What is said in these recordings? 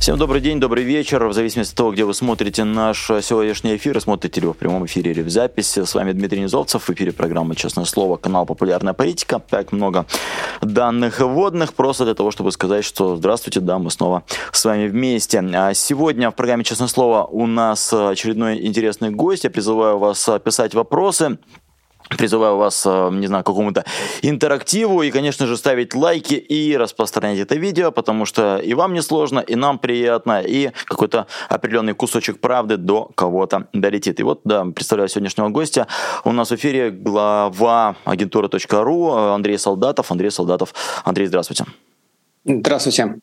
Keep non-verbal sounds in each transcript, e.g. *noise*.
Всем добрый день, добрый вечер. В зависимости от того, где вы смотрите наш сегодняшний эфир, смотрите ли вы в прямом эфире или в записи. С вами Дмитрий Низовцев. В эфире программы «Честное слово», канал «Популярная политика». Так много данных вводных, просто для того, чтобы сказать, что здравствуйте, да, мы снова с вами вместе. А сегодня в программе «Честное слово» у нас очередной интересный гость. Я призываю вас писать вопросы Призываю вас, э, не знаю, к какому-то интерактиву и, конечно же, ставить лайки и распространять это видео, потому что и вам не сложно, и нам приятно, и какой-то определенный кусочек правды до кого-то долетит. И вот, да, представляю сегодняшнего гостя. У нас в эфире глава агентуры.ру Андрей Солдатов. Андрей Солдатов. Андрей, здравствуйте. Здравствуйте.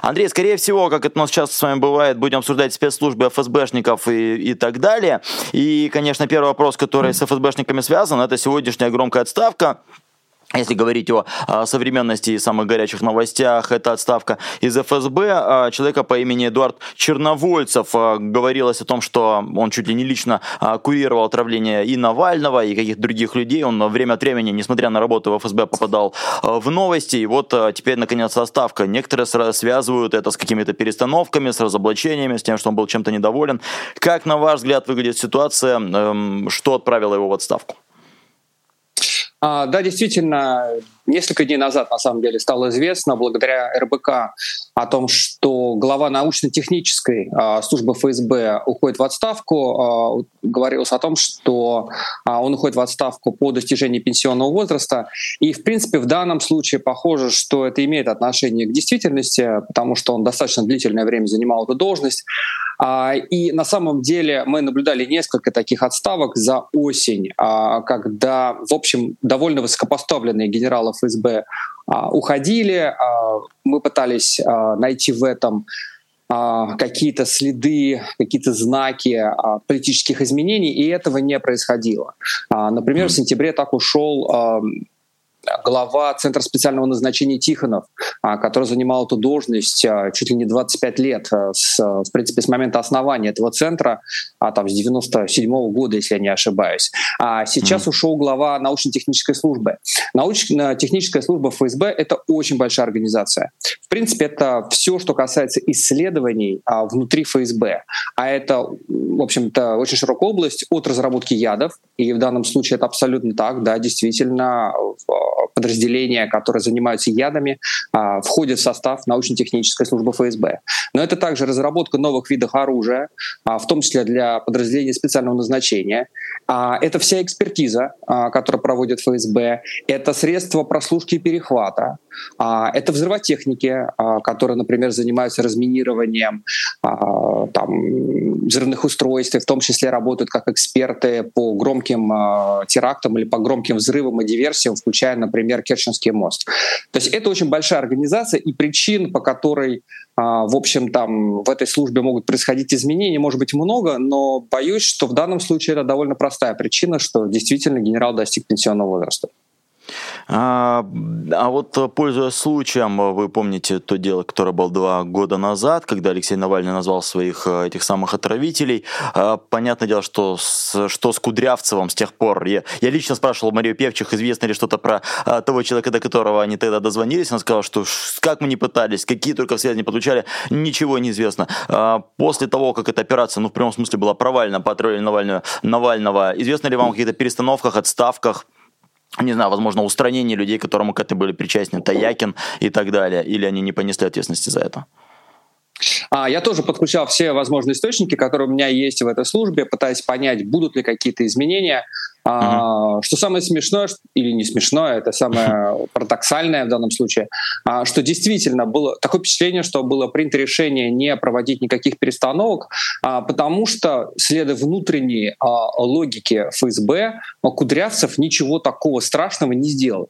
Андрей, скорее всего, как это у нас часто с вами бывает, будем обсуждать спецслужбы ФСБшников и, и так далее. И, конечно, первый вопрос, который с ФСБшниками связан, это сегодняшняя громкая отставка если говорить о, о современности и самых горячих новостях, это отставка из ФСБ а, человека по имени Эдуард Черновольцев. А, говорилось о том, что он чуть ли не лично а, курировал отравление и Навального, и каких-то других людей. Он время от времени, несмотря на работу в ФСБ, попадал в новости. И вот теперь, наконец, отставка. Некоторые связывают это с какими-то перестановками, с разоблачениями, с тем, что он был чем-то недоволен. Как, на ваш взгляд, выглядит ситуация? Эм, что отправило его в отставку? А, да, действительно, несколько дней назад, на самом деле, стало известно благодаря РБК о том, что глава научно-технической а, службы ФСБ уходит в отставку. А, говорилось о том, что а, он уходит в отставку по достижении пенсионного возраста. И, в принципе, в данном случае похоже, что это имеет отношение к действительности, потому что он достаточно длительное время занимал эту должность. И на самом деле мы наблюдали несколько таких отставок за осень, когда, в общем, довольно высокопоставленные генералы ФСБ а, уходили. Мы пытались найти в этом какие-то следы, какие-то знаки политических изменений, и этого не происходило. Например, в сентябре так ушел глава Центра специального назначения Тихонов, а, который занимал эту должность а, чуть ли не 25 лет, а, с, в принципе, с момента основания этого центра, а там с 97 -го года, если я не ошибаюсь. А сейчас mm-hmm. ушел глава научно-технической службы. Научно-техническая служба ФСБ — это очень большая организация. В принципе, это все, что касается исследований а, внутри ФСБ. А это, в общем-то, очень широкая область от разработки ядов, и в данном случае это абсолютно так, да, действительно, подразделения, которые занимаются ядами, а, входят в состав научно-технической службы ФСБ. Но это также разработка новых видов оружия, а, в том числе для подразделений специального назначения. А, это вся экспертиза, которую проводит ФСБ. Это средства прослушки и перехвата. Это взрывотехники, которые, например, занимаются разминированием там, взрывных устройств, и в том числе работают как эксперты по громким терактам или по громким взрывам и диверсиям, включая, например, Керченский мост. То есть это очень большая организация, и причин, по которой а, в общем, там в этой службе могут происходить изменения, может быть много, но боюсь, что в данном случае это довольно простая причина, что действительно генерал достиг пенсионного возраста. А, а вот э, пользуясь случаем, э, вы помните то дело, которое было два года назад, когда Алексей Навальный назвал своих э, этих самых отравителей. А, понятное дело, что с, что с Кудрявцевым с тех пор. Я, я лично спрашивал Марию Певчих, известно ли что-то про а, того человека, до которого они тогда дозвонились. Она сказала, что как мы не пытались, какие только связи не подключали, ничего не известно. А, после того, как эта операция, ну, в прямом смысле, была провальна по отравлению Навального, Навального, известно ли вам о каких-то перестановках, отставках, не знаю, возможно, устранение людей, которому к этому были причастны, Таякин и так далее, или они не понесли ответственности за это? А, я тоже подключал все возможные источники, которые у меня есть в этой службе, пытаясь понять, будут ли какие-то изменения. Uh-huh. Что самое смешное, или не смешное, это самое *laughs* парадоксальное в данном случае, а, что действительно было такое впечатление, что было принято решение не проводить никаких перестановок, а, потому что, следуя внутренней логике ФСБ, Кудрявцев ничего такого страшного не сделал.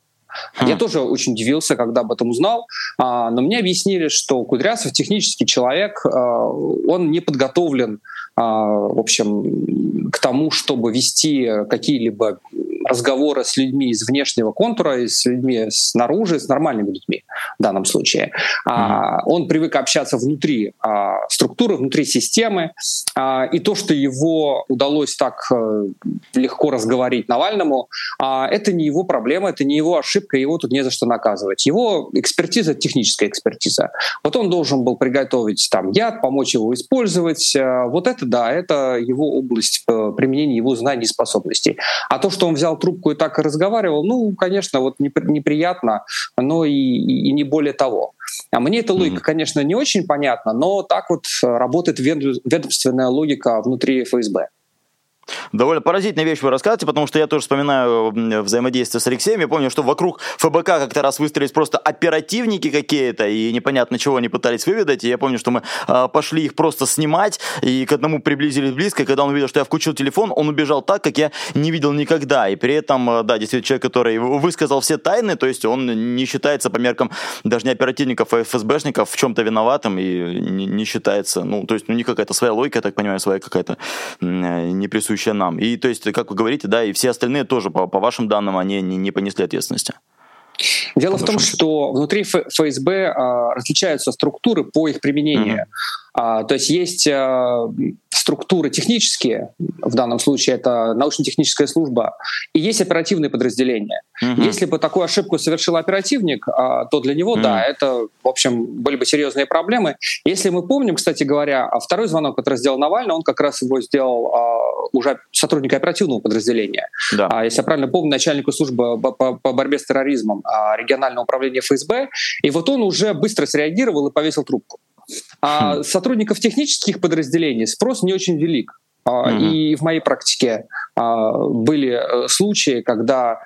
Хм. Я тоже очень удивился, когда об этом узнал, но мне объяснили, что Кудрявцев технический человек, он не подготовлен а, в общем, к тому, чтобы вести какие-либо разговоры с людьми из внешнего контура, и с людьми снаружи, с нормальными людьми. в данном случае. Mm-hmm. Он привык общаться внутри а, структуры, внутри системы, а, и то, что его удалось так э, легко разговорить Навальному, это не его проблема, это не его ошибка, его тут не за что наказывать. Его экспертиза — техническая экспертиза. Вот он должен был приготовить там яд, помочь его использовать. Э, вот это да, это его область э, применения его знаний и способностей. А то, что он взял трубку и так и разговаривал, ну, конечно, вот неприятно, но и, и не более того. А мне эта логика, mm-hmm. конечно, не очень понятна, но так вот работает ведомственная логика внутри ФСБ. Довольно поразительная вещь вы рассказываете, потому что я тоже вспоминаю взаимодействие с Алексеем. Я помню, что вокруг ФБК как-то раз выстроились просто оперативники какие-то, и непонятно чего они пытались выведать. И я помню, что мы э, пошли их просто снимать, и к одному приблизились близко. И когда он увидел, что я включил телефон, он убежал так, как я не видел никогда. И при этом, э, да, действительно, человек, который высказал все тайны, то есть он не считается по меркам даже не оперативников, а ФСБшников в чем-то виноватым и не, не считается, ну, то есть у них какая-то своя логика, я так понимаю, своя какая-то не присущая присущая нам. И то есть, как вы говорите, да, и все остальные тоже, по, по вашим данным, они не, не понесли ответственности. Дело в том, что внутри ФСБ а, различаются структуры по их применению. Mm-hmm. А, то есть есть а, структуры технические, в данном случае это научно-техническая служба, и есть оперативные подразделения. Угу. Если бы такую ошибку совершил оперативник, а, то для него, угу. да, это, в общем, были бы серьезные проблемы. Если мы помним, кстати говоря, второй звонок, который сделал Навальный, он как раз его сделал уже сотрудник оперативного подразделения. Да. Если я правильно помню, начальнику службы по борьбе с терроризмом регионального управления ФСБ, и вот он уже быстро среагировал и повесил трубку. А хм. сотрудников технических подразделений спрос не очень велик. Mm-hmm. И в моей практике а, были э, случаи, когда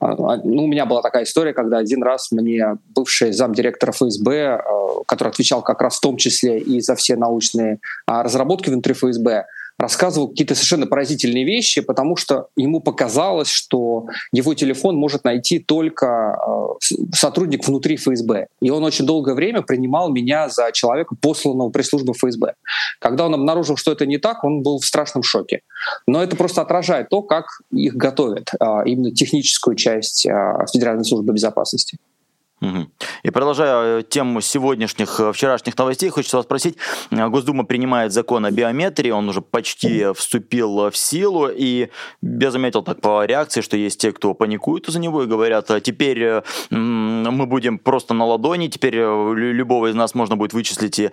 а, ну, у меня была такая история, когда один раз мне бывший замдиректора ФСБ, который отвечал как раз в том числе и за все научные разработки внутри ФСБ, рассказывал какие-то совершенно поразительные вещи, потому что ему показалось, что его телефон может найти только э, сотрудник внутри ФСБ. И он очень долгое время принимал меня за человека, посланного пресс-службы ФСБ. Когда он обнаружил, что это не так, он был в страшном шоке. Но это просто отражает то, как их готовят, э, именно техническую часть э, Федеральной службы безопасности. И продолжая э, тему сегодняшних, э, вчерашних новостей, хочется вас спросить. Э, Госдума принимает закон о биометрии, он уже почти вступил в силу, и я заметил так по реакции, что есть те, кто паникуют за него и говорят, «А теперь мы будем просто на ладони, теперь любого из нас можно будет вычислить и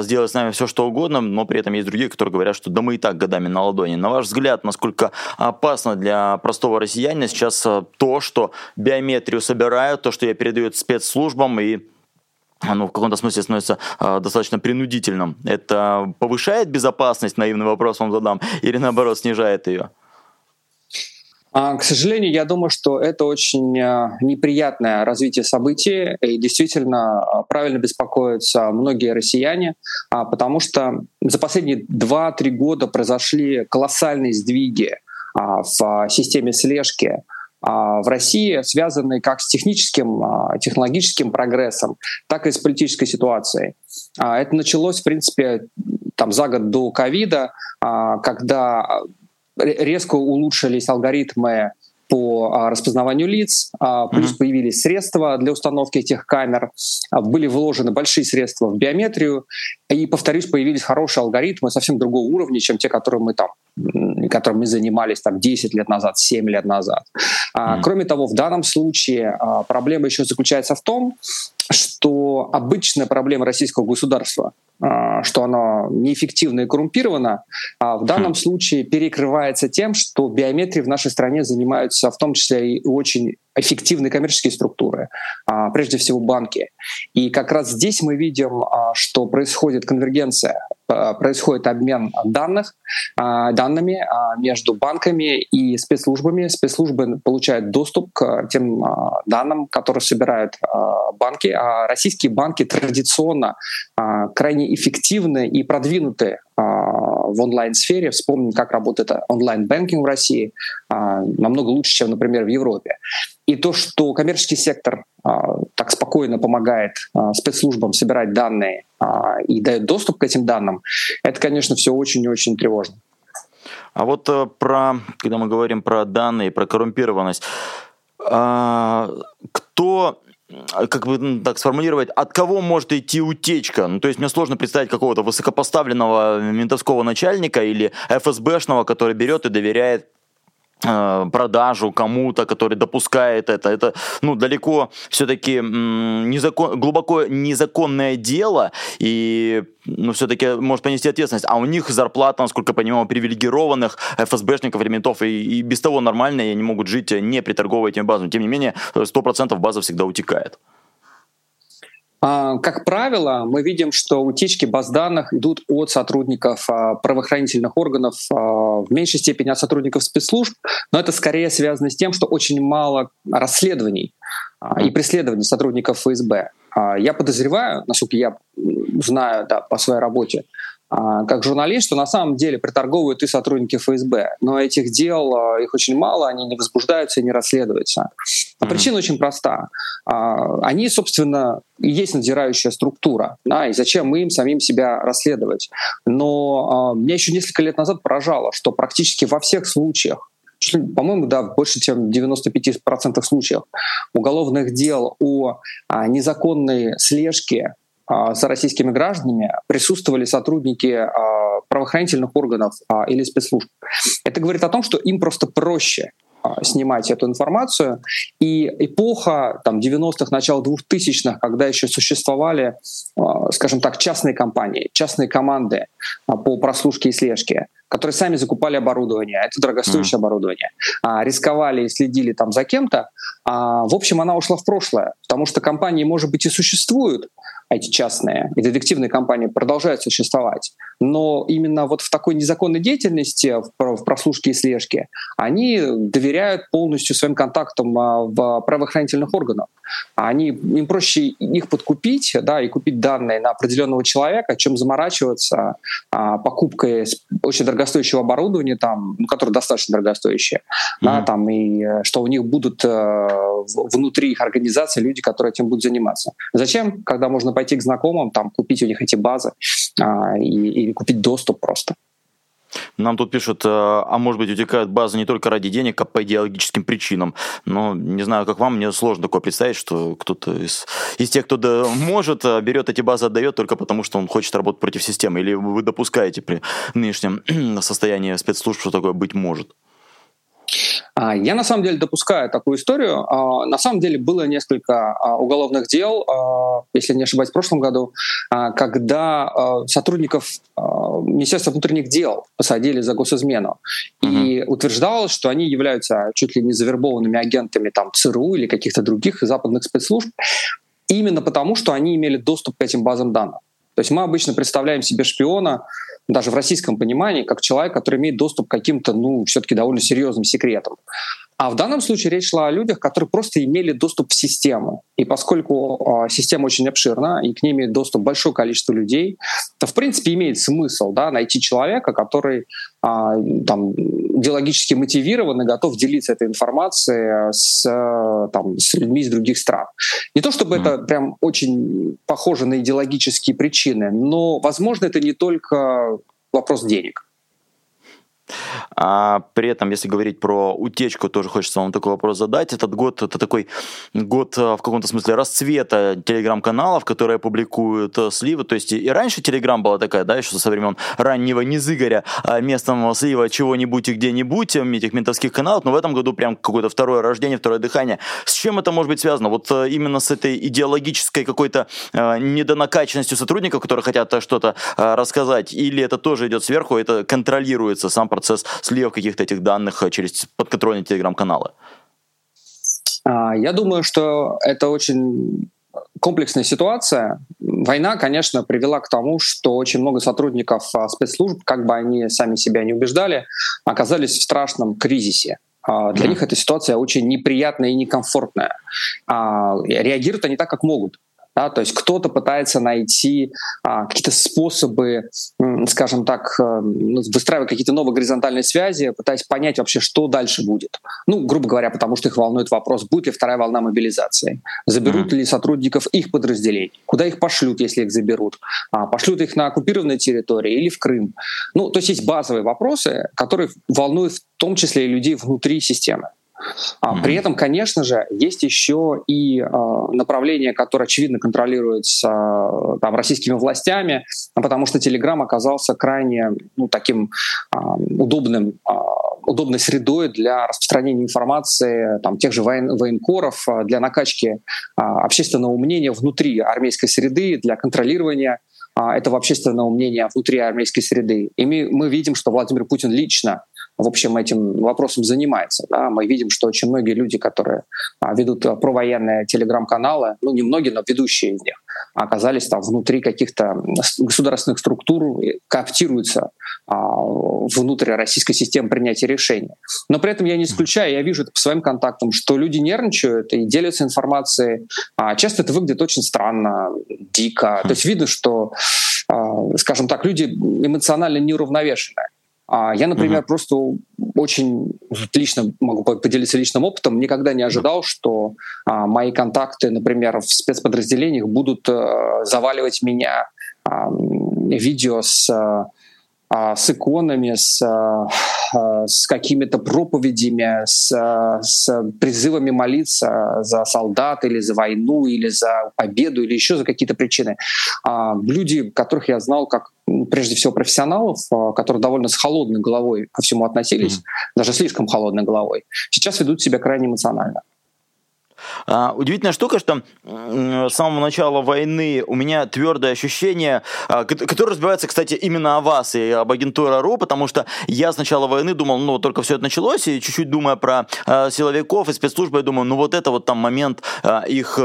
сделать с нами все, что угодно, но при этом есть другие, которые говорят, что да мы и так годами на ладони. На ваш взгляд, насколько опасно для простого россиянина сейчас то, что биометрию собирают, то, что я передаю спецслужбам и оно в каком-то смысле становится э, достаточно принудительным. Это повышает безопасность, наивный вопрос вам задам, или наоборот снижает ее? А, к сожалению, я думаю, что это очень неприятное развитие событий, и действительно правильно беспокоятся многие россияне, потому что за последние 2-3 года произошли колоссальные сдвиги в системе слежки а, в России, связанные как с техническим, а, технологическим прогрессом, так и с политической ситуацией. А, это началось, в принципе, там, за год до ковида, когда резко улучшились алгоритмы по распознаванию лиц, плюс mm-hmm. появились средства для установки этих камер, были вложены большие средства в биометрию, и, повторюсь, появились хорошие алгоритмы совсем другого уровня, чем те, которые мы там которым мы занимались там 10 лет назад, 7 лет назад. Mm. Кроме того, в данном случае а, проблема еще заключается в том, что обычная проблема российского государства, а, что оно неэффективно и коррумпировано, в данном mm. случае перекрывается тем, что биометрией в нашей стране занимаются в том числе и очень эффективные коммерческие структуры, прежде всего банки. И как раз здесь мы видим, что происходит конвергенция происходит обмен данных, э, данными э, между банками и спецслужбами. Спецслужбы получают доступ к тем данным, которые собирают банки, а российские банки традиционно крайне эффективны и продвинуты в онлайн-сфере. Вспомним, как работает онлайн-бэнкинг в России, намного лучше, чем, например, в Европе. И то, что коммерческий сектор так спокойно помогает спецслужбам собирать данные а, и дает доступ к этим данным, это, конечно, все очень и очень тревожно. А вот э, про, когда мы говорим про данные, про коррумпированность, а, кто как бы так сформулировать, от кого может идти утечка? Ну, то есть мне сложно представить какого-то высокопоставленного ментовского начальника или ФСБшного, который берет и доверяет Э, продажу кому-то, который допускает это. Это ну, далеко все-таки незакон, глубоко незаконное дело, и ну, все-таки может понести ответственность. А у них зарплата, насколько я понимаю, привилегированных ФСБшников, элементов, и, и без того нормально, и они могут жить не приторговывая этими базами. Тем не менее, 100% база всегда утекает. А, как правило, мы видим, что утечки баз данных идут от сотрудников а, правоохранительных органов, а, в меньшей степени от сотрудников спецслужб, но это скорее связано с тем, что очень мало расследований и преследований сотрудников ФСБ. Я подозреваю, насколько я знаю да, по своей работе, как журналист, что на самом деле приторговывают и сотрудники ФСБ. Но этих дел, а, их очень мало, они не возбуждаются и не расследуются. А причина очень проста. А, они, собственно, и есть надзирающая структура. Да, и зачем мы им самим себя расследовать? Но меня еще несколько лет назад поражало, что практически во всех случаях по-моему, да, в больше чем 95% случаев уголовных дел о незаконной слежке а, за российскими гражданами присутствовали сотрудники а, правоохранительных органов а, или спецслужб. Это говорит о том, что им просто проще снимать эту информацию. И эпоха там, 90-х, начала 2000-х, когда еще существовали, скажем так, частные компании, частные команды по прослушке и слежке, которые сами закупали оборудование, это дорогостоящее mm. оборудование, рисковали и следили там за кем-то, в общем, она ушла в прошлое, потому что компании, может быть, и существуют, эти частные и детективные компании продолжают существовать. Но именно вот в такой незаконной деятельности, в прослушке и слежке, они доверяют полностью своим контактам а, в правоохранительных органах. Они, им проще их подкупить да, и купить данные на определенного человека, чем заморачиваться а, покупкой очень дорогостоящего оборудования, там, ну, которое достаточно дорогостоящее, mm-hmm. да, там, и э, что у них будут э, внутри их организации люди, которые этим будут заниматься. Зачем, когда можно пойти к знакомым, там, купить у них эти базы а, и, или купить доступ просто. Нам тут пишут, э, а может быть утекают базы не только ради денег, а по идеологическим причинам. Но не знаю, как вам, мне сложно такое представить, что кто-то из, из тех, кто да, может, э, берет эти базы, отдает только потому, что он хочет работать против системы. Или вы допускаете при нынешнем *clears throat* состоянии спецслужб, что такое быть может? А, я на самом деле допускаю такую историю. А, на самом деле было несколько а, уголовных дел, если не ошибаюсь, в прошлом году, когда сотрудников Министерства внутренних дел посадили за госизмену. И утверждалось, что они являются чуть ли не завербованными агентами там, ЦРУ или каких-то других западных спецслужб, именно потому, что они имели доступ к этим базам данных. То есть мы обычно представляем себе шпиона, даже в российском понимании, как человек, который имеет доступ к каким-то, ну, все-таки довольно серьезным секретам. А в данном случае речь шла о людях, которые просто имели доступ в систему. И поскольку э, система очень обширна, и к ней имеет доступ большое количество людей, то, в принципе, имеет смысл да, найти человека, который э, там, идеологически мотивирован и готов делиться этой информацией с, там, с людьми из других стран. Не то чтобы mm. это прям очень похоже на идеологические причины, но, возможно, это не только вопрос денег. А при этом, если говорить про утечку, тоже хочется вам такой вопрос задать. Этот год это такой год а, в каком-то смысле расцвета телеграм-каналов, которые публикуют э, сливы. То есть и раньше телеграм была такая, да, еще со времен раннего Низыгоря, а, местом слива чего-нибудь и где-нибудь, этих ментовских каналов, но в этом году прям какое-то второе рождение, второе дыхание. С чем это может быть связано? Вот э, именно с этой идеологической какой-то э, недонакаченностью сотрудников, которые хотят что-то рассказать, или это тоже идет сверху, это контролируется сам процесс процесс слива каких-то этих данных э, через подконтрольные телеграм-каналы? А, я думаю, что это очень комплексная ситуация. Война, конечно, привела к тому, что очень много сотрудников а, спецслужб, как бы они сами себя не убеждали, оказались в страшном кризисе. А, для них эта ситуация очень неприятная и некомфортная. Реагируют они так, как могут. Да, то есть кто-то пытается найти а, какие-то способы, скажем так, э, ну, выстраивать какие-то новые горизонтальные связи, пытаясь понять вообще, что дальше будет. Ну, грубо говоря, потому что их волнует вопрос, будет ли вторая волна мобилизации, заберут mm-hmm. ли сотрудников их подразделений, куда их пошлют, если их заберут, а, пошлют их на оккупированные территории или в Крым. Ну, то есть есть базовые вопросы, которые волнуют в том числе и людей внутри системы. Mm-hmm. При этом, конечно же, есть еще и направление, которое очевидно контролируется там, российскими властями, потому что Telegram оказался крайне ну, таким удобным удобной средой для распространения информации там, тех же воен, военкоров, для накачки а, общественного мнения внутри армейской среды, для контролирования а, этого общественного мнения внутри армейской среды. И мы, мы видим, что Владимир Путин лично в общем, этим вопросом занимается. Да? Мы видим, что очень многие люди, которые а, ведут провоенные телеграм-каналы, ну, не многие, но ведущие из них, оказались там внутри каких-то государственных структур, коптируются а, внутрь российской системы принятия решений. Но при этом я не исключаю, я вижу это по своим контактам, что люди нервничают и делятся информацией. А часто это выглядит очень странно, дико. То есть видно, что, а, скажем так, люди эмоционально неуравновешенные. А я, например, mm-hmm. просто очень лично могу поделиться личным опытом. Никогда не ожидал, что а, мои контакты, например, в спецподразделениях будут а, заваливать меня а, видео с а, с иконами, с, а, с какими-то проповедями, с, с призывами молиться за солдат или за войну, или за победу, или еще за какие-то причины. А, люди, которых я знал как прежде всего профессионалов, которые довольно с холодной головой ко всему относились, mm-hmm. даже слишком холодной головой, сейчас ведут себя крайне эмоционально. А, удивительная штука, что с самого начала войны у меня твердое ощущение, а, которое разбивается, кстати, именно о вас и об агентуре РУ, потому что я с начала войны думал, ну, только все это началось, и чуть-чуть думая про а, силовиков и спецслужбы, я думаю, ну, вот это вот там момент их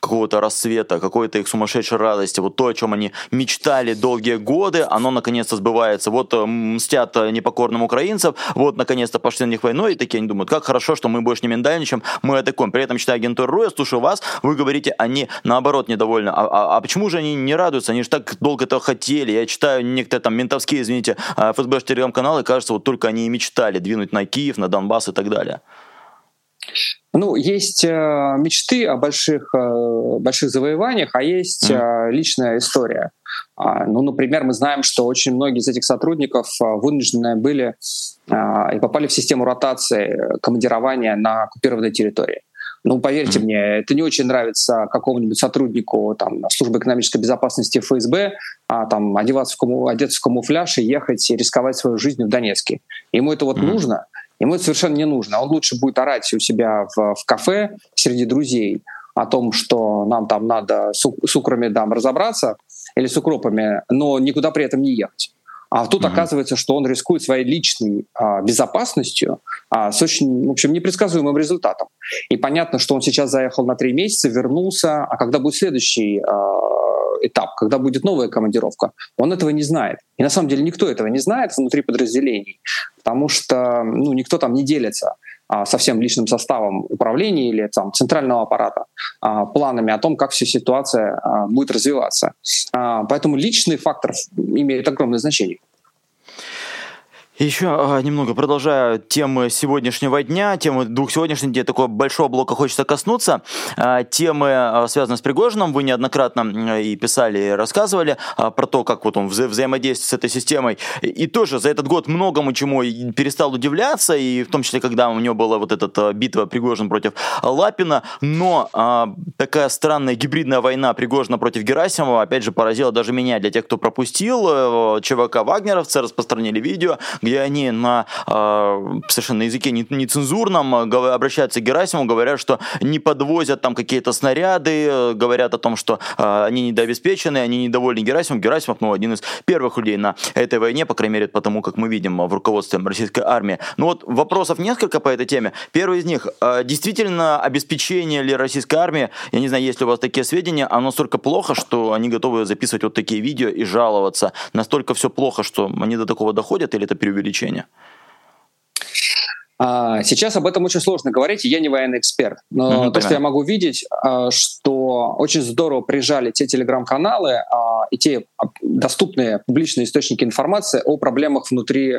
какого-то рассвета, какой-то их сумасшедшей радости, вот то, о чем они мечтали долгие годы, оно наконец-то сбывается. Вот э, мстят непокорным украинцев, вот наконец-то пошли на них войной, и такие они думают, как хорошо, что мы больше не миндальничаем, мы атакуем. При этом читая агентуру РУ, я слушаю вас, вы говорите, они наоборот недовольны. А, а, а почему же они не радуются? Они же так долго этого хотели. Я читаю некоторые там ментовские, извините, ФСБ телеграм-каналы, кажется, вот только они и мечтали двинуть на Киев, на Донбасс и так далее. Ну, есть э, мечты о больших, э, больших завоеваниях, а есть э, личная история. А, ну, например, мы знаем, что очень многие из этих сотрудников э, вынуждены были э, и попали в систему ротации командирования на оккупированной территории. Ну, поверьте mm-hmm. мне, это не очень нравится какому-нибудь сотруднику там, службы экономической безопасности ФСБ, а, там, одеваться в, кому, одеться в камуфляж и ехать и рисковать свою жизнь в Донецке. Ему это вот mm-hmm. нужно, ему это совершенно не нужно. Он лучше будет орать у себя в, в кафе среди друзей о том, что нам там надо с, с украми дам разобраться или с укропами, но никуда при этом не ехать. А тут mm-hmm. оказывается, что он рискует своей личной а, безопасностью а, с очень, в общем, непредсказуемым результатом. И понятно, что он сейчас заехал на три месяца, вернулся, а когда будет следующий а, этап, когда будет новая командировка, он этого не знает. И на самом деле никто этого не знает внутри подразделений, потому что ну, никто там не делится а, со всем личным составом управления или там, центрального аппарата а, планами о том, как вся ситуация а, будет развиваться. Поэтому личный фактор имеет огромное значение. Еще а, немного продолжая темы сегодняшнего дня, темы двух сегодняшних дней, такого большого блока хочется коснуться. А, темы, а, связанные с Пригожиным, вы неоднократно и писали, и рассказывали про то, как вот он вза взаимодействует с этой системой. И тоже за этот год многому чему перестал удивляться, и в том числе, когда у него была вот эта битва Пригожин против Лапина. Но такая странная гибридная война Пригожина против Герасимова, опять же, поразила даже меня. Для тех, кто пропустил, э, ЧВК Вагнеровцы распространили видео, где они на э, совершенно языке нецензурном обращаются к Герасиму, говорят, что не подвозят там какие-то снаряды, говорят о том, что э, они недообеспечены, они недовольны Герасимом. Герасимов, ну, один из первых людей на этой войне, по крайней мере, потому как мы видим в руководстве российской армии. Ну вот вопросов несколько по этой теме. Первый из них, э, действительно обеспечение ли российской армии, я не знаю, есть ли у вас такие сведения, оно настолько плохо, что они готовы записывать вот такие видео и жаловаться. Настолько все плохо, что они до такого доходят, или это преувеличение? Увеличения? А, сейчас об этом очень сложно говорить, я не военный эксперт. Но mm-hmm, то, что я могу видеть, а, что очень здорово прижали те телеграм-каналы, а, и те доступные публичные источники информации о проблемах внутри,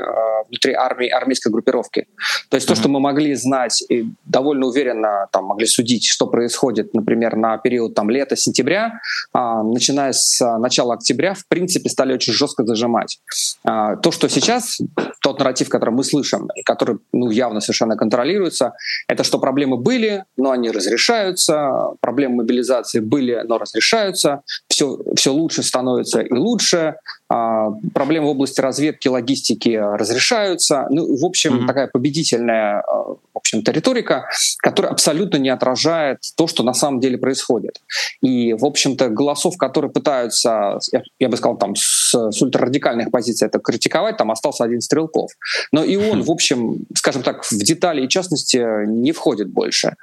внутри армии, армейской группировки. То есть mm-hmm. то, что мы могли знать и довольно уверенно там, могли судить, что происходит, например, на период там, лета-сентября, начиная с начала октября, в принципе, стали очень жестко зажимать. То, что сейчас, тот нарратив, который мы слышим, и который ну, явно совершенно контролируется, это что проблемы были, но они разрешаются, проблемы мобилизации были, но разрешаются, все, все лучше становится и лучше, а, проблемы в области разведки, логистики разрешаются. Ну, в общем, mm-hmm. такая победительная а, общем-то, риторика, которая абсолютно не отражает то, что на самом деле происходит. И, в общем-то, голосов, которые пытаются, я, я бы сказал, там, с, с ультрарадикальных позиций это критиковать, там остался один Стрелков. Но и он, в общем, скажем так, в детали и частности не входит больше.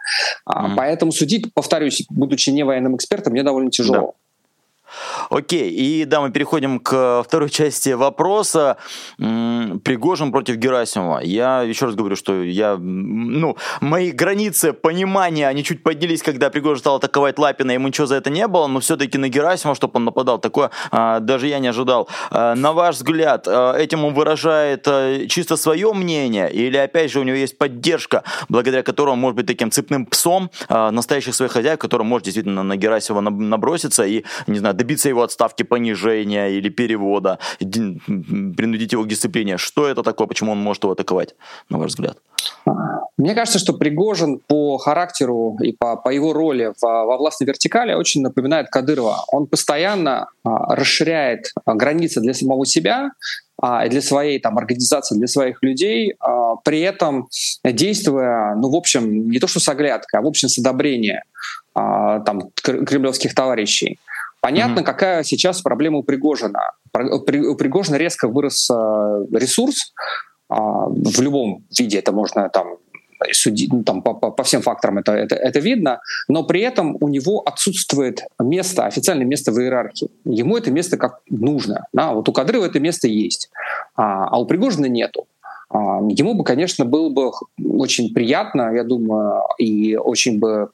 Mm-hmm. Поэтому судить, повторюсь, будучи не военным экспертом, мне довольно тяжело. Да. Окей, и да, мы переходим к второй части вопроса. Пригожин против Герасимова. Я еще раз говорю, что я, ну, мои границы понимания, они чуть поднялись, когда Пригожин стал атаковать Лапина, ему ничего за это не было, но все-таки на Герасимова, чтобы он нападал, такое а, даже я не ожидал. А, на ваш взгляд, а, этим он выражает чисто свое мнение, или опять же у него есть поддержка, благодаря которой он может быть таким цепным псом настоящих своих хозяев, который может действительно на Герасимова наброситься и, не знаю, добиться его отставки, понижения или перевода, принудить его к дисциплине. Что это такое, почему он может его атаковать, на ваш взгляд? Мне кажется, что Пригожин по характеру и по, по его роли в, во властной вертикали очень напоминает Кадырова. Он постоянно а, расширяет а, границы для самого себя, а, для своей там, организации, для своих людей, а, при этом действуя, ну, в общем, не то что с оглядкой, а в общем с одобрением а, там, кремлевских товарищей. Понятно, mm-hmm. какая сейчас проблема у Пригожина. У Пригожина резко вырос э, ресурс, а, в любом виде это можно там судить, ну, там, по, по всем факторам это, это, это видно, но при этом у него отсутствует место, официальное место в иерархии. Ему это место как нужно. Да? Вот у Кадырова это место есть, а, а у Пригожина нету. А, ему бы, конечно, было бы очень приятно, я думаю, и очень бы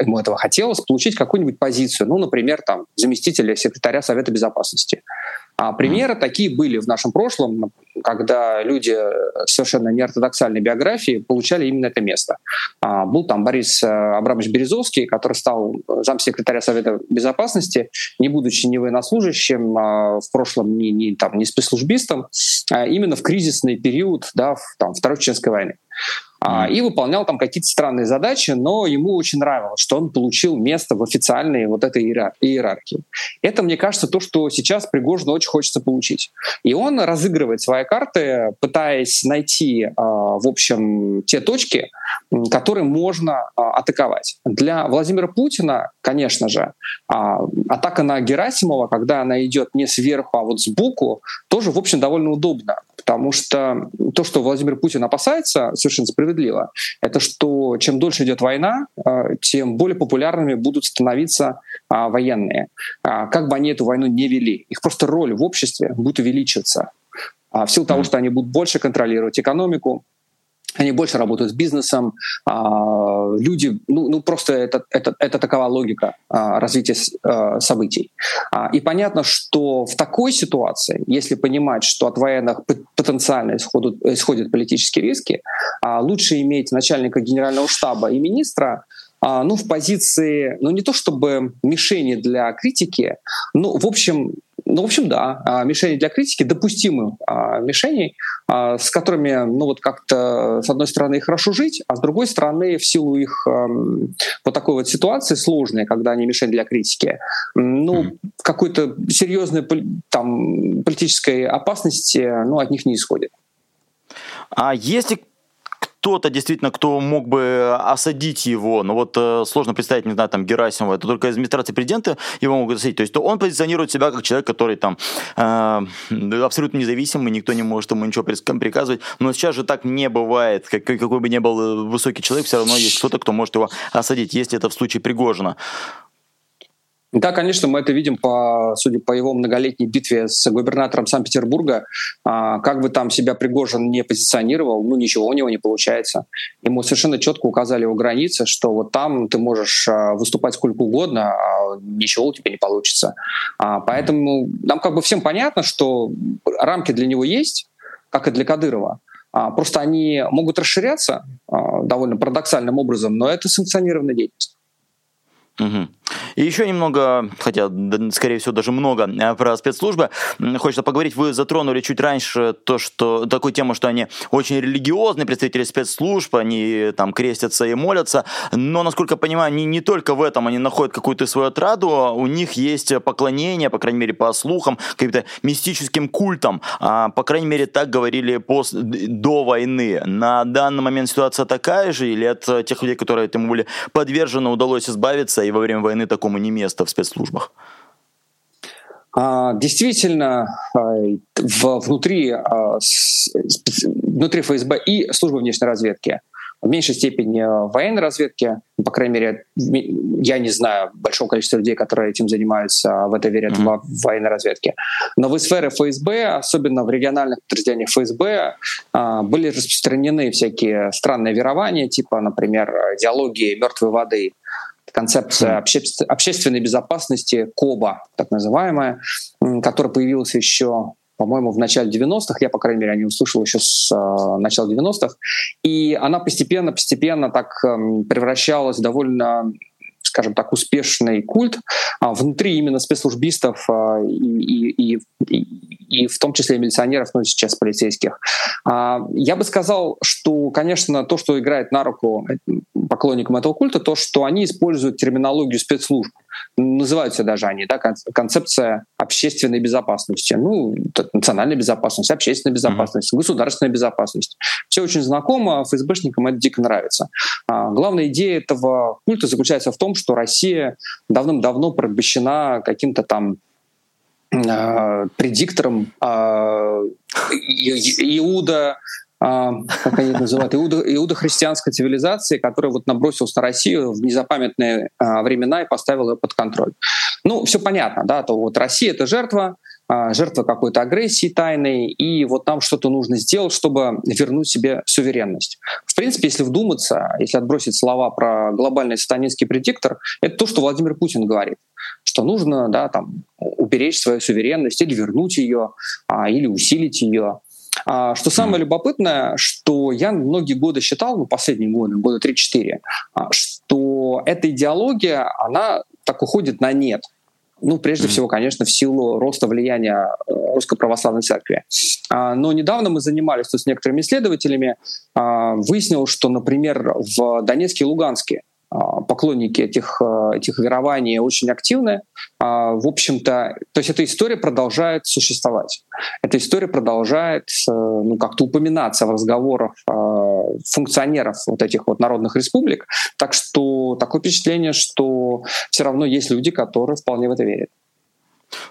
ему этого хотелось, получить какую-нибудь позицию, ну, например, там, заместителя секретаря Совета Безопасности. А примеры такие были в нашем прошлом, когда люди совершенно неортодоксальной биографии получали именно это место. А, был там Борис э, Абрамович Березовский, который стал замсекретаря Совета Безопасности, не будучи ни военнослужащим, а в прошлом ни, ни, там, ни спецслужбистом, а именно в кризисный период да, в, там, Второй Чеченской войны. А, и выполнял там какие-то странные задачи, но ему очень нравилось, что он получил место в официальной вот этой иерархии. Это, мне кажется, то, что сейчас Пригожину очень хочется получить. И он разыгрывает свои карты, пытаясь найти, а, в общем, те точки, которые можно а, атаковать. Для Владимира Путина, конечно же, атака на Герасимова, когда она идет не сверху, а вот сбоку, тоже, в общем, довольно удобно. Потому что то, что Владимир Путин опасается, совершенно справедливо, это что чем дольше идет война, а, тем более популярными будут становиться а, военные. А, как бы они эту войну не вели, их просто роль в обществе будет увеличиваться. В силу того, что они будут больше контролировать экономику, они больше работают с бизнесом, а, люди, ну, ну просто это, это, это такова логика а, развития а, событий. И понятно, что в такой ситуации, если понимать, что от военных потенциально исходят, исходят политические риски, лучше иметь начальника генерального штаба и министра, ну, в позиции, ну, не то чтобы мишени для критики, ну, в общем, ну, в общем, да, а, мишени для критики допустимы а, мишеней, а, с которыми, ну, вот как-то, с одной стороны, хорошо жить, а с другой стороны, в силу их вот такой вот ситуации сложной, когда они мишень для критики, ну, mm. какой-то серьезной там политической опасности, ну, от них не исходит. А если кто-то действительно, кто мог бы осадить его, но вот э, сложно представить, не знаю, там Герасимова, это только из администрации президента его могут осадить. То есть то он позиционирует себя как человек, который там э, абсолютно независимый, никто не может ему ничего приказывать. Но сейчас же так не бывает. Как, какой бы ни был э, высокий человек, все равно есть кто-то, кто может его осадить, если это в случае Пригожина. Да, конечно, мы это видим, по, судя по его многолетней битве с губернатором Санкт-Петербурга. А, как бы там себя Пригожин не позиционировал, ну ничего у него не получается. Ему совершенно четко указали его границы, что вот там ты можешь а, выступать сколько угодно, а ничего у тебя не получится. А, поэтому нам как бы всем понятно, что рамки для него есть, как и для Кадырова. А, просто они могут расширяться а, довольно парадоксальным образом, но это санкционированная деятельность. Угу. И еще немного, хотя, скорее всего, даже много э, про спецслужбы. Хочется поговорить, вы затронули чуть раньше то, что такую тему, что они очень религиозные представители спецслужб, они там крестятся и молятся, но, насколько я понимаю, не, не только в этом они находят какую-то свою отраду, у них есть поклонение, по крайней мере, по слухам, каким-то мистическим культам, а, по крайней мере, так говорили пост, до войны. На данный момент ситуация такая же, или от тех людей, которые этому были подвержены, удалось избавиться, и во время войны такому не место в спецслужбах? А, действительно, а, внутри, а, внутри ФСБ и службы внешней разведки в меньшей степени военной разведки, по крайней мере, я не знаю большого количества людей, которые этим занимаются, в это верят mm-hmm. в военной разведке. Но в сфере ФСБ, особенно в региональных подразделениях ФСБ, были распространены всякие странные верования, типа, например, идеологии мертвой воды, концепция обще, общественной безопасности КОБА, так называемая, которая появилась еще по-моему, в начале 90-х, я, по крайней мере, о ней услышал еще с э, начала 90-х, и она постепенно-постепенно так э, превращалась в довольно скажем так, успешный культ а, внутри именно спецслужбистов а, и, и, и, и в том числе милиционеров, ну, сейчас полицейских. А, я бы сказал, что, конечно, то, что играет на руку поклонникам этого культа, то, что они используют терминологию спецслужб. Называются даже они, да, концепция общественной безопасности. Ну, национальная безопасность, общественная безопасность, mm-hmm. государственная безопасность. Все очень знакомо, ФСБшникам это дико нравится. Главная идея этого культа заключается в том, что Россия давным-давно порабощена каким-то там э, предиктором э, Иуда, как они это называют, Иуда, Иуда христианской цивилизации, который вот набросился на Россию в незапамятные э, времена и поставил ее под контроль. Ну, все понятно, да, то вот Россия — это жертва, а, жертва какой-то агрессии тайной, и вот нам что-то нужно сделать, чтобы вернуть себе суверенность. В принципе, если вдуматься, если отбросить слова про глобальный сатанинский предиктор, это то, что Владимир Путин говорит, что нужно да, там, уберечь свою суверенность или вернуть ее, а, или усилить ее. А, что самое любопытное, что я многие годы считал, ну, последние годы, года 3-4, что эта идеология, она так уходит на нет — ну, прежде mm-hmm. всего, конечно, в силу роста влияния э, Русской Православной Церкви. А, но недавно мы занимались тут с некоторыми исследователями, а, выяснилось, что, например, в Донецке и Луганске а, поклонники этих, э, этих верований очень активны. А, в общем-то, то есть эта история продолжает существовать. Эта история продолжает э, ну, как-то упоминаться в разговорах а, функционеров вот этих вот народных республик. Так что такое впечатление, что все равно есть люди, которые вполне в это верят.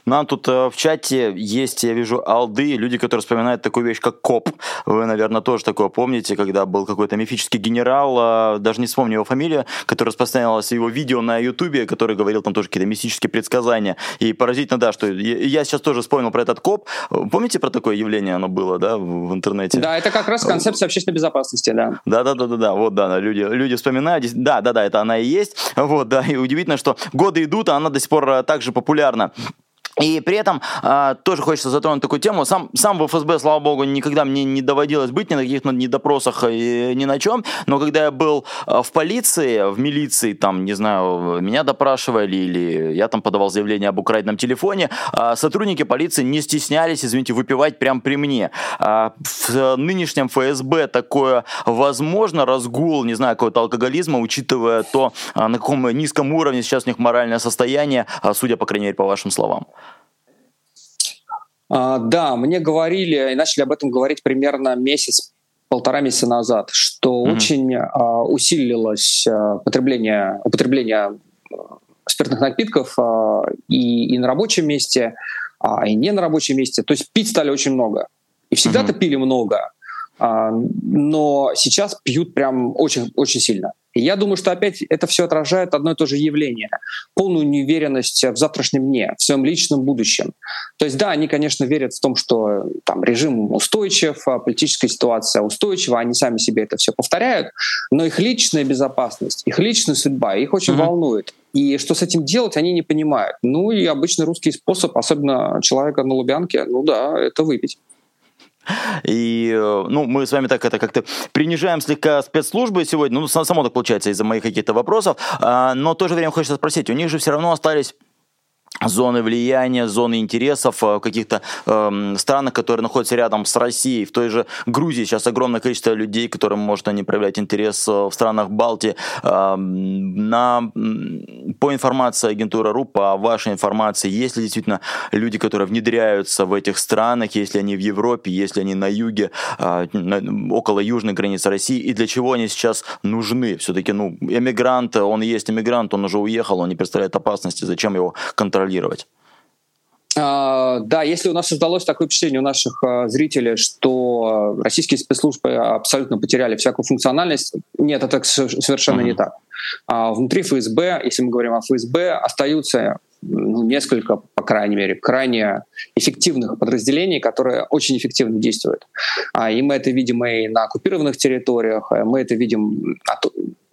Нам тут э, в чате есть, я вижу, алды, люди, которые вспоминают такую вещь, как коп. Вы, наверное, тоже такое помните, когда был какой-то мифический генерал, э, даже не вспомню его фамилию, который распространялось его видео на ютубе, который говорил там тоже какие-то мистические предсказания. И поразительно, да, что я, я сейчас тоже вспомнил про этот коп. Помните про такое явление оно было, да, в, в интернете? Да, это как раз концепция общественной безопасности, да. Да, да, да, да, да. Вот, да, люди, люди вспоминают. Да, да, да, это она и есть. Вот, да, и удивительно, что годы идут, а она до сих пор э, также популярна. И при этом э, тоже хочется затронуть такую тему. Сам, сам в ФСБ, слава богу, никогда мне не доводилось быть ни на каких ни допросах, и ни на чем. Но когда я был э, в полиции, в милиции, там, не знаю, меня допрашивали или я там подавал заявление об украденном телефоне, э, сотрудники полиции не стеснялись, извините, выпивать прямо при мне. Э, в нынешнем ФСБ такое возможно, разгул, не знаю, какого-то алкоголизма, учитывая то, э, на каком низком уровне сейчас у них моральное состояние, э, судя, по крайней мере, по вашим словам. А, да, мне говорили и начали об этом говорить примерно месяц полтора месяца назад, что mm-hmm. очень а, усилилось а, потребление, употребление а, спиртных напитков а, и, и на рабочем месте, а, и не на рабочем месте. То есть пить стали очень много. И всегда-то mm-hmm. пили много, но сейчас пьют прям очень, очень сильно. И я думаю, что опять это все отражает одно и то же явление. Полную неуверенность в завтрашнем дне, в своем личном будущем. То есть да, они, конечно, верят в том, что там режим устойчив, а политическая ситуация устойчива, они сами себе это все повторяют, но их личная безопасность, их личная судьба их очень mm-hmm. волнует. И что с этим делать, они не понимают. Ну и обычный русский способ, особенно человека на Лубянке, ну да, это выпить. И, э, ну, мы с вами так это как-то принижаем слегка спецслужбы сегодня, ну, само так получается из-за моих каких-то вопросов, а, но в то же время хочется спросить, у них же все равно остались зоны влияния, зоны интересов в каких-то э, странах, которые находятся рядом с Россией. В той же Грузии сейчас огромное количество людей, которым может они проявлять интерес в странах Балтии. Э, на, по информации агентуры РУ, по вашей информации, есть ли действительно люди, которые внедряются в этих странах, если они в Европе, если они на юге, э, на, около южной границы России, и для чего они сейчас нужны? Все-таки, ну, эмигрант, он есть эмигрант, он уже уехал, он не представляет опасности, зачем его контролировать? Контролировать? Uh, да, если у нас создалось такое впечатление у наших uh, зрителей, что российские спецслужбы абсолютно потеряли всякую функциональность, нет, это совершенно mm-hmm. не так. Uh, внутри ФСБ, если мы говорим о ФСБ, остаются ну, несколько, по крайней мере, крайне эффективных подразделений, которые очень эффективно действуют. И мы это видим и на оккупированных территориях, мы это видим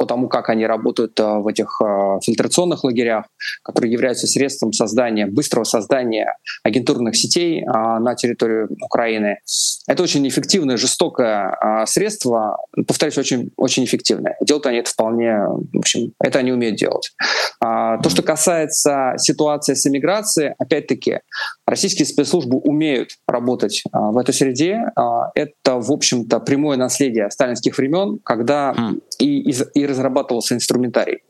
по тому, как они работают э, в этих э, фильтрационных лагерях, которые являются средством создания, быстрого создания агентурных сетей э, на территории Украины. Это очень эффективное, жестокое средство, повторюсь, очень, очень эффективное. Делают они это вполне, в общем, это они умеют делать. То, что касается ситуации с иммиграцией, опять-таки, российские спецслужбы умеют работать в этой среде. Это, в общем-то, прямое наследие сталинских времен, когда хм. и, и, и разрабатывался инструментарий.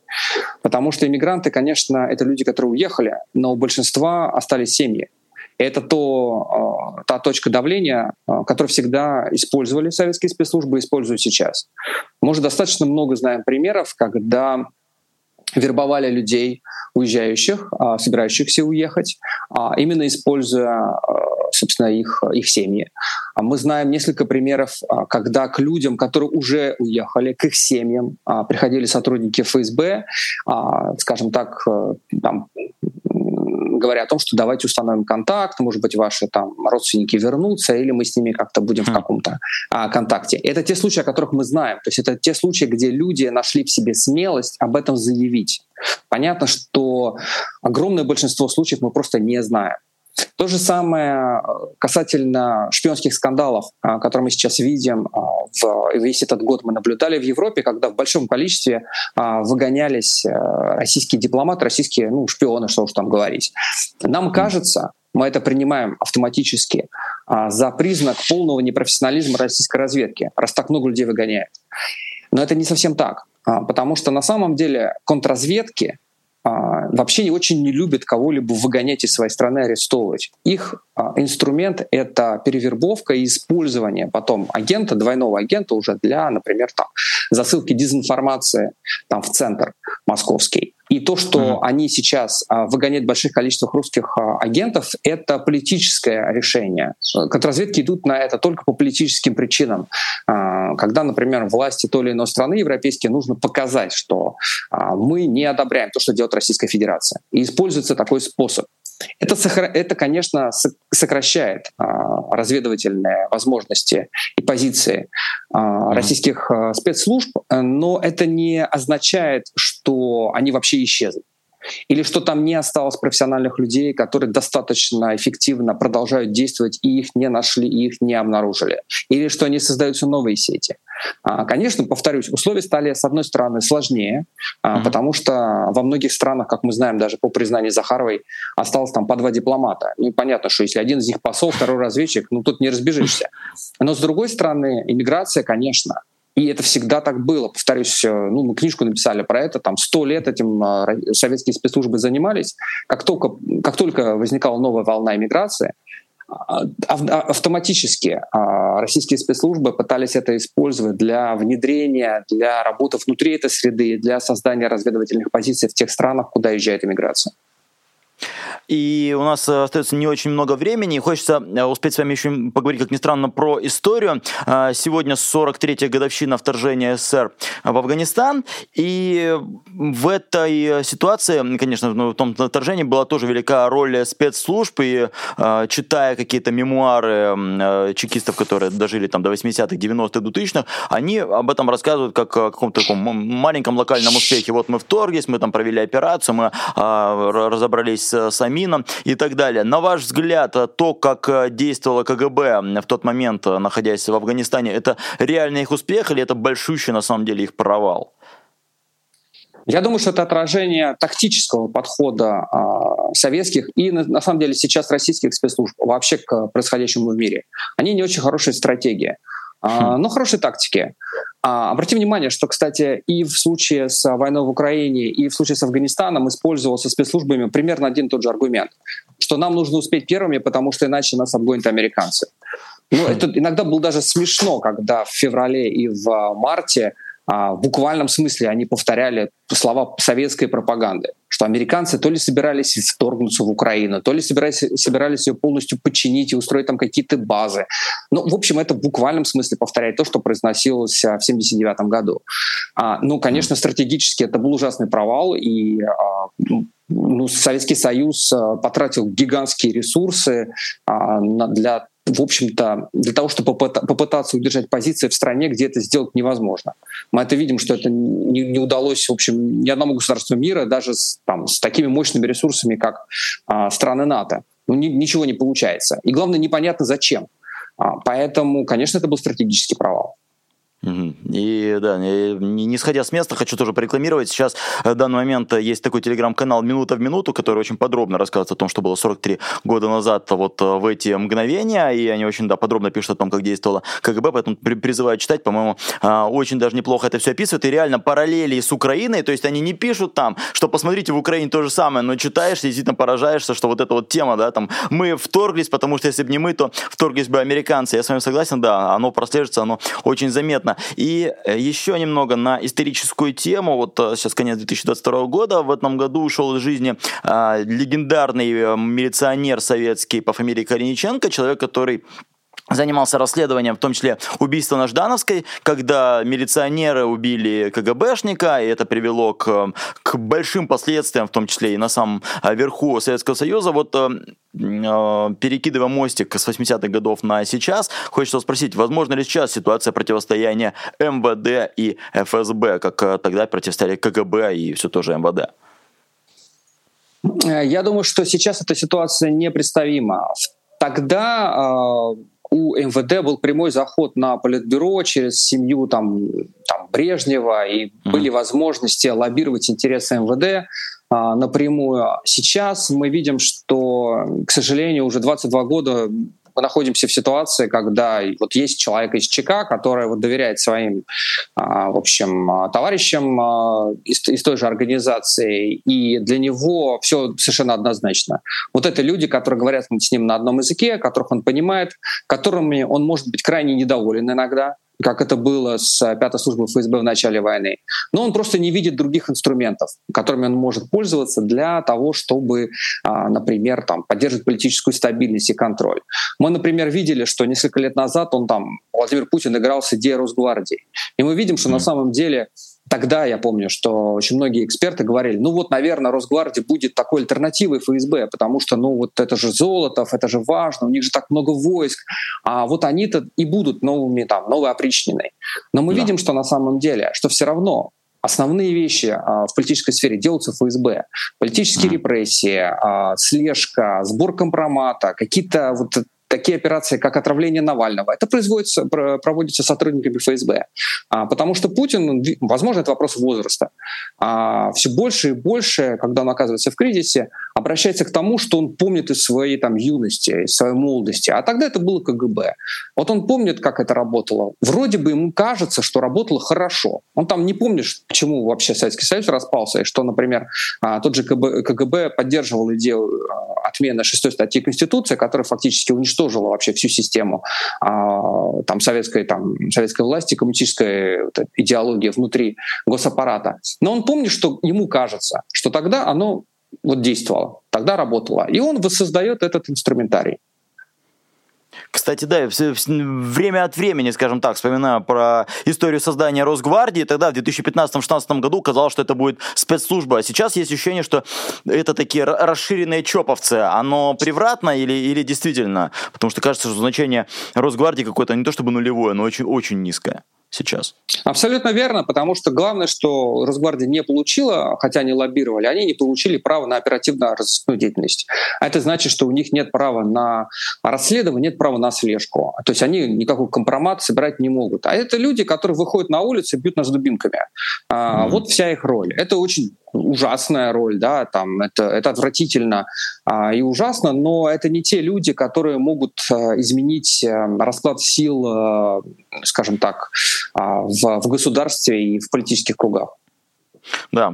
Потому что иммигранты, конечно, это люди, которые уехали, но у большинства остались семьи. Это то, а, та точка давления, а, которую всегда использовали советские спецслужбы, используют сейчас. Мы уже достаточно много знаем примеров, когда вербовали людей, уезжающих, а, собирающихся уехать, именно используя собственно, их, их семьи. А мы знаем несколько примеров, а, когда к людям, которые уже уехали, к их семьям а, приходили сотрудники ФСБ, скажем так, э, там, говоря о том, что давайте установим контакт, может быть, ваши там родственники вернутся, или мы с ними как-то будем в хм. каком-то а, контакте. Это те случаи, о которых мы знаем. То есть это те случаи, где люди нашли в себе смелость об этом заявить. Понятно, что огромное большинство случаев мы просто не знаем. То же самое э, касательно шпионских скандалов, э, которые мы сейчас видим. Э, в весь этот год мы наблюдали в Европе, когда в большом количестве выгонялись российские дипломаты, российские ну, шпионы, что уж там говорить. Нам кажется, мы это принимаем автоматически за признак полного непрофессионализма российской разведки, раз так много людей выгоняет. Но это не совсем так, потому что на самом деле контрразведки а, вообще очень не любят кого-либо выгонять из своей страны, арестовывать. Их а, инструмент — это перевербовка и использование потом агента, двойного агента уже для, например, там, засылки дезинформации там, в центр московский. И то, что mm-hmm. они сейчас а, выгоняют в больших количествах русских а, агентов, это политическое решение. Контрразведки идут на это только по политическим причинам. А, когда, например, власти той или иной страны европейские нужно показать, что мы не одобряем то, что делает Российская Федерация. И используется такой способ. Это, это конечно, сокращает а, разведывательные возможности и позиции а, российских а, спецслужб, но это не означает, что они вообще исчезнут или что там не осталось профессиональных людей, которые достаточно эффективно продолжают действовать и их не нашли, и их не обнаружили, или что они создаются новые сети. А, конечно, повторюсь, условия стали, с одной стороны, сложнее, mm-hmm. потому что во многих странах, как мы знаем, даже по признанию Захаровой, осталось там по два дипломата. Ну, понятно, что если один из них посол, второй разведчик, ну, тут не разбежишься. Но, с другой стороны, иммиграция, конечно, и это всегда так было. Повторюсь, э, ну, мы книжку написали про это, там сто лет этим э, советские спецслужбы занимались. Как только, как только возникала новая волна иммиграции, а, а, автоматически а, российские спецслужбы пытались это использовать для внедрения, для работы внутри этой среды, для создания разведывательных позиций в тех странах, куда езжает иммиграция. И у нас остается не очень много времени. Хочется э, успеть с вами еще поговорить, как ни странно, про историю. А, сегодня 43-я годовщина вторжения СССР в Афганистан. И в этой ситуации, конечно, ну, в том вторжении была тоже велика роль спецслужб. И читая какие-то мемуары э, чекистов, которые дожили там до 80-х, 90-х, 2000-х, они об этом рассказывают как о каком-то таком маленьком локальном успехе. Вот мы вторглись, мы там провели операцию, мы а, разобрались с Амином и так далее. На ваш взгляд, то, как действовало КГБ в тот момент, находясь в Афганистане, это реальный их успех или это большущий на самом деле их провал? Я думаю, что это отражение тактического подхода э, советских и, на, на самом деле, сейчас российских спецслужб вообще к происходящему в мире. Они не очень хорошая стратегия, э, но хорошие тактики. А, обрати внимание, что, кстати, и в случае с войной в Украине, и в случае с Афганистаном использовался спецслужбами примерно один и тот же аргумент, что нам нужно успеть первыми, потому что иначе нас обгонят американцы. Ну, это иногда было даже смешно, когда в феврале и в марте а, в буквальном смысле они повторяли слова советской пропаганды, что американцы то ли собирались вторгнуться в Украину, то ли собирались, собирались ее полностью подчинить и устроить там какие-то базы. Ну, в общем, это в буквальном смысле повторяет то, что произносилось а, в 1979 году. А, ну, конечно, стратегически это был ужасный провал, и а, ну, Советский Союз а, потратил гигантские ресурсы а, для в общем-то, для того, чтобы попытаться удержать позиции в стране, где это сделать невозможно. Мы это видим, что это не, не удалось, в общем, ни одному государству мира, даже с, там, с такими мощными ресурсами, как а, страны НАТО. Ну, ни, ничего не получается. И главное, непонятно зачем. А, поэтому, конечно, это был стратегический провал. И да, не, не сходя с места, хочу тоже порекламировать. Сейчас в данный момент есть такой телеграм-канал «Минута в минуту», который очень подробно рассказывает о том, что было 43 года назад вот э, в эти мгновения, и они очень да, подробно пишут о том, как действовало КГБ, поэтому призываю читать, по-моему, очень даже неплохо это все описывает, и реально параллели с Украиной, то есть они не пишут там, что посмотрите, в Украине то же самое, но читаешь и действительно поражаешься, что вот эта вот тема, да, там, мы вторглись, потому что если бы не мы, то вторглись бы американцы. Я с вами согласен, да, оно прослеживается, оно очень заметно понятно. И э, еще немного на историческую тему. Вот э, сейчас конец 2022 года. В этом году ушел из жизни э, легендарный э, милиционер советский по фамилии Корениченко, человек, который занимался расследованием, в том числе убийства на Ждановской, когда милиционеры убили КГБшника, и это привело к, к большим последствиям, в том числе и на самом верху Советского Союза. Вот э, перекидывая мостик с 80-х годов на сейчас, хочется спросить, возможно ли сейчас ситуация противостояния МВД и ФСБ, как э, тогда противостояли КГБ и все тоже МВД? Я думаю, что сейчас эта ситуация непредставима. Тогда э, у МВД был прямой заход на политбюро через семью там, там Брежнева, и mm-hmm. были возможности лоббировать интересы МВД а, напрямую. Сейчас мы видим, что, к сожалению, уже 22 года мы находимся в ситуации, когда вот есть человек из ЧК, который вот доверяет своим, а, в общем, а, товарищам а, из, из той же организации, и для него все совершенно однозначно. Вот это люди, которые говорят с ним на одном языке, которых он понимает, которыми он может быть крайне недоволен иногда, как это было с э, пятой службой ФСБ в начале войны. Но он просто не видит других инструментов, которыми он может пользоваться для того, чтобы, а, например, там, поддерживать политическую стабильность и контроль. Мы, например, видели, что несколько лет назад он там, Владимир Путин играл с идеей Росгвардии. И мы видим, что mm. на самом деле Тогда я помню, что очень многие эксперты говорили, ну вот, наверное, Росгвардия будет такой альтернативой ФСБ, потому что, ну вот это же Золотов, это же важно, у них же так много войск, а вот они-то и будут новыми, там, новой опричниной. Но мы да. видим, что на самом деле, что все равно основные вещи а, в политической сфере делаются ФСБ. Политические репрессии, а, слежка, сбор компромата, какие-то вот такие операции, как отравление Навального, это производится, проводится сотрудниками ФСБ. А, потому что Путин, возможно, это вопрос возраста, а, все больше и больше, когда он оказывается в кризисе, обращается к тому, что он помнит из своей там, юности, из своей молодости. А тогда это было КГБ. Вот он помнит, как это работало. Вроде бы ему кажется, что работало хорошо. Он там не помнит, почему вообще Советский Союз распался, и что, например, а, тот же КГБ поддерживал идею отмены шестой статьи Конституции, которая фактически уничтожила уничтожила вообще всю систему а, там, советской, там, советской власти, коммунистической вот, идеологии внутри госаппарата. Но он помнит, что ему кажется, что тогда оно вот действовало, тогда работало. И он воссоздает этот инструментарий. Кстати, да, время от времени, скажем так, вспоминаю про историю создания Росгвардии. Тогда, в 2015-2016 году, казалось, что это будет спецслужба. А сейчас есть ощущение, что это такие расширенные чоповцы. Оно превратно или, или действительно? Потому что кажется, что значение Росгвардии какое-то не то чтобы нулевое, но очень, очень низкое сейчас. Абсолютно верно, потому что главное, что Росгвардия не получила, хотя они лоббировали, они не получили права на оперативно-розыскную деятельность. А это значит, что у них нет права на расследование, нет права на слежку. То есть они никакой компромат собирать не могут. А это люди, которые выходят на улицу и бьют нас дубинками. Mm-hmm. Вот вся их роль. Это очень ужасная роль, да, там это, это отвратительно а, и ужасно, но это не те люди, которые могут а, изменить а, расклад сил, а, скажем так, а, в, в государстве и в политических кругах. Да,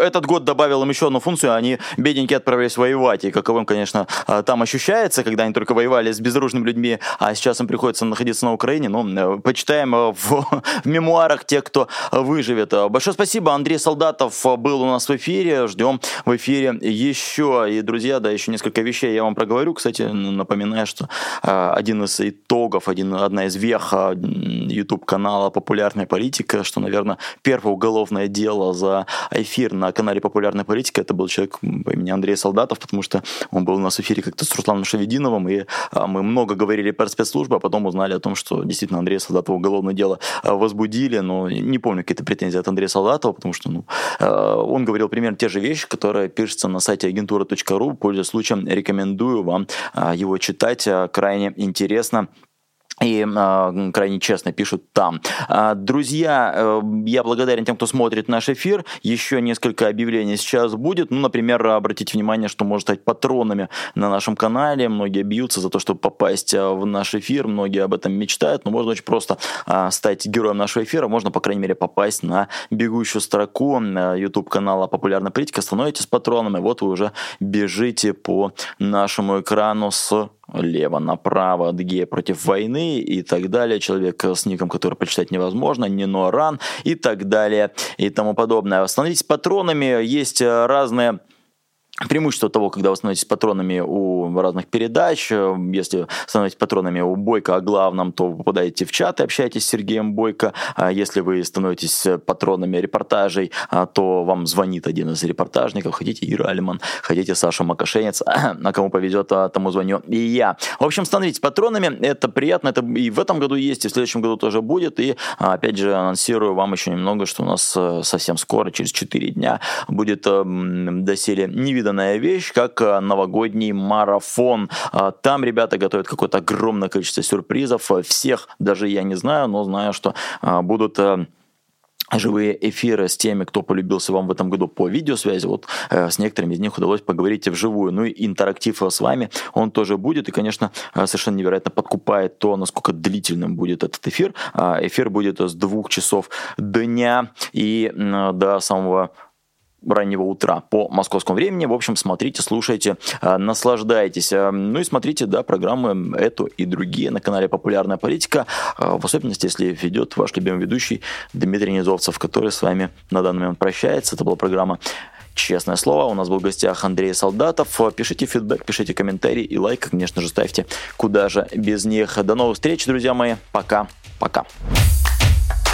этот год добавил им еще одну функцию, они бедненькие отправились воевать, и каковым, конечно, а, там ощущается, когда они только воевали с безоружными людьми, а сейчас им приходится находиться на Украине, ну, э, почитаем э, в, *laughs* в мемуарах тех, кто выживет. Большое спасибо, Андрей Солдатов был у нас в эфире, ждем в эфире еще, и, друзья, да, еще несколько вещей я вам проговорю, кстати, напоминаю, что один из итогов, один, одна из вех YouTube-канала «Популярная политика», что, наверное, первое уголовное дело за за эфир на канале «Популярная политика». Это был человек по имени Андрей Солдатов, потому что он был у нас в эфире как-то с Русланом Шавединовым, и а, мы много говорили про спецслужбы, а потом узнали о том, что действительно Андрея Солдатова уголовное дело а, возбудили, но не помню какие-то претензии от Андрея Солдатова, потому что ну, а, он говорил примерно те же вещи, которые пишутся на сайте агентура.ру. Пользуясь случаем, рекомендую вам его читать. Крайне интересно и э, крайне честно пишут там. А, друзья, э, я благодарен тем, кто смотрит наш эфир. Еще несколько объявлений сейчас будет. Ну, например, обратите внимание, что может стать патронами на нашем канале. Многие бьются за то, чтобы попасть э, в наш эфир. Многие об этом мечтают. Но можно очень просто э, стать героем нашего эфира. Можно, по крайней мере, попасть на бегущую строку YouTube канала «Популярная политика». Становитесь патронами. Вот вы уже бежите по нашему экрану с лево направо, Адыгея против войны и так далее. Человек с ником, который прочитать невозможно, Нино Ран и так далее и тому подобное. Становитесь патронами, есть разные Преимущество того, когда вы становитесь патронами у разных передач, э, если становитесь патронами у Бойко о главном, то вы попадаете в чат и общаетесь с Сергеем Бойко. А если вы становитесь патронами репортажей, а, то вам звонит один из репортажников. Хотите Ира Алиман, хотите Саша Макашенец, *clears throat* на кому повезет, а, тому звоню и я. В общем, становитесь патронами, это приятно, это и в этом году есть, и в следующем году тоже будет. И опять же анонсирую вам еще немного, что у нас э, совсем скоро, через 4 дня, будет э, доселе невиданно невиданная вещь, как э, новогодний марафон. А, там ребята готовят какое-то огромное количество сюрпризов. Всех даже я не знаю, но знаю, что а, будут э, живые эфиры с теми, кто полюбился вам в этом году по видеосвязи. Вот э, с некоторыми из них удалось поговорить вживую. Ну и интерактив с вами, он тоже будет. И, конечно, э, совершенно невероятно подкупает то, насколько длительным будет этот эфир. Э, эфир будет с двух часов дня и э, до самого раннего утра по московскому времени. В общем, смотрите, слушайте, э, наслаждайтесь. Э, ну и смотрите, да, программы эту и другие на канале «Популярная политика», э, в особенности, если ведет ваш любимый ведущий Дмитрий Низовцев, который с вами на данный момент прощается. Это была программа Честное слово, у нас был в гостях Андрей Солдатов. Пишите фидбэк, пишите комментарии и лайк, конечно же, ставьте куда же без них. До новых встреч, друзья мои. Пока-пока.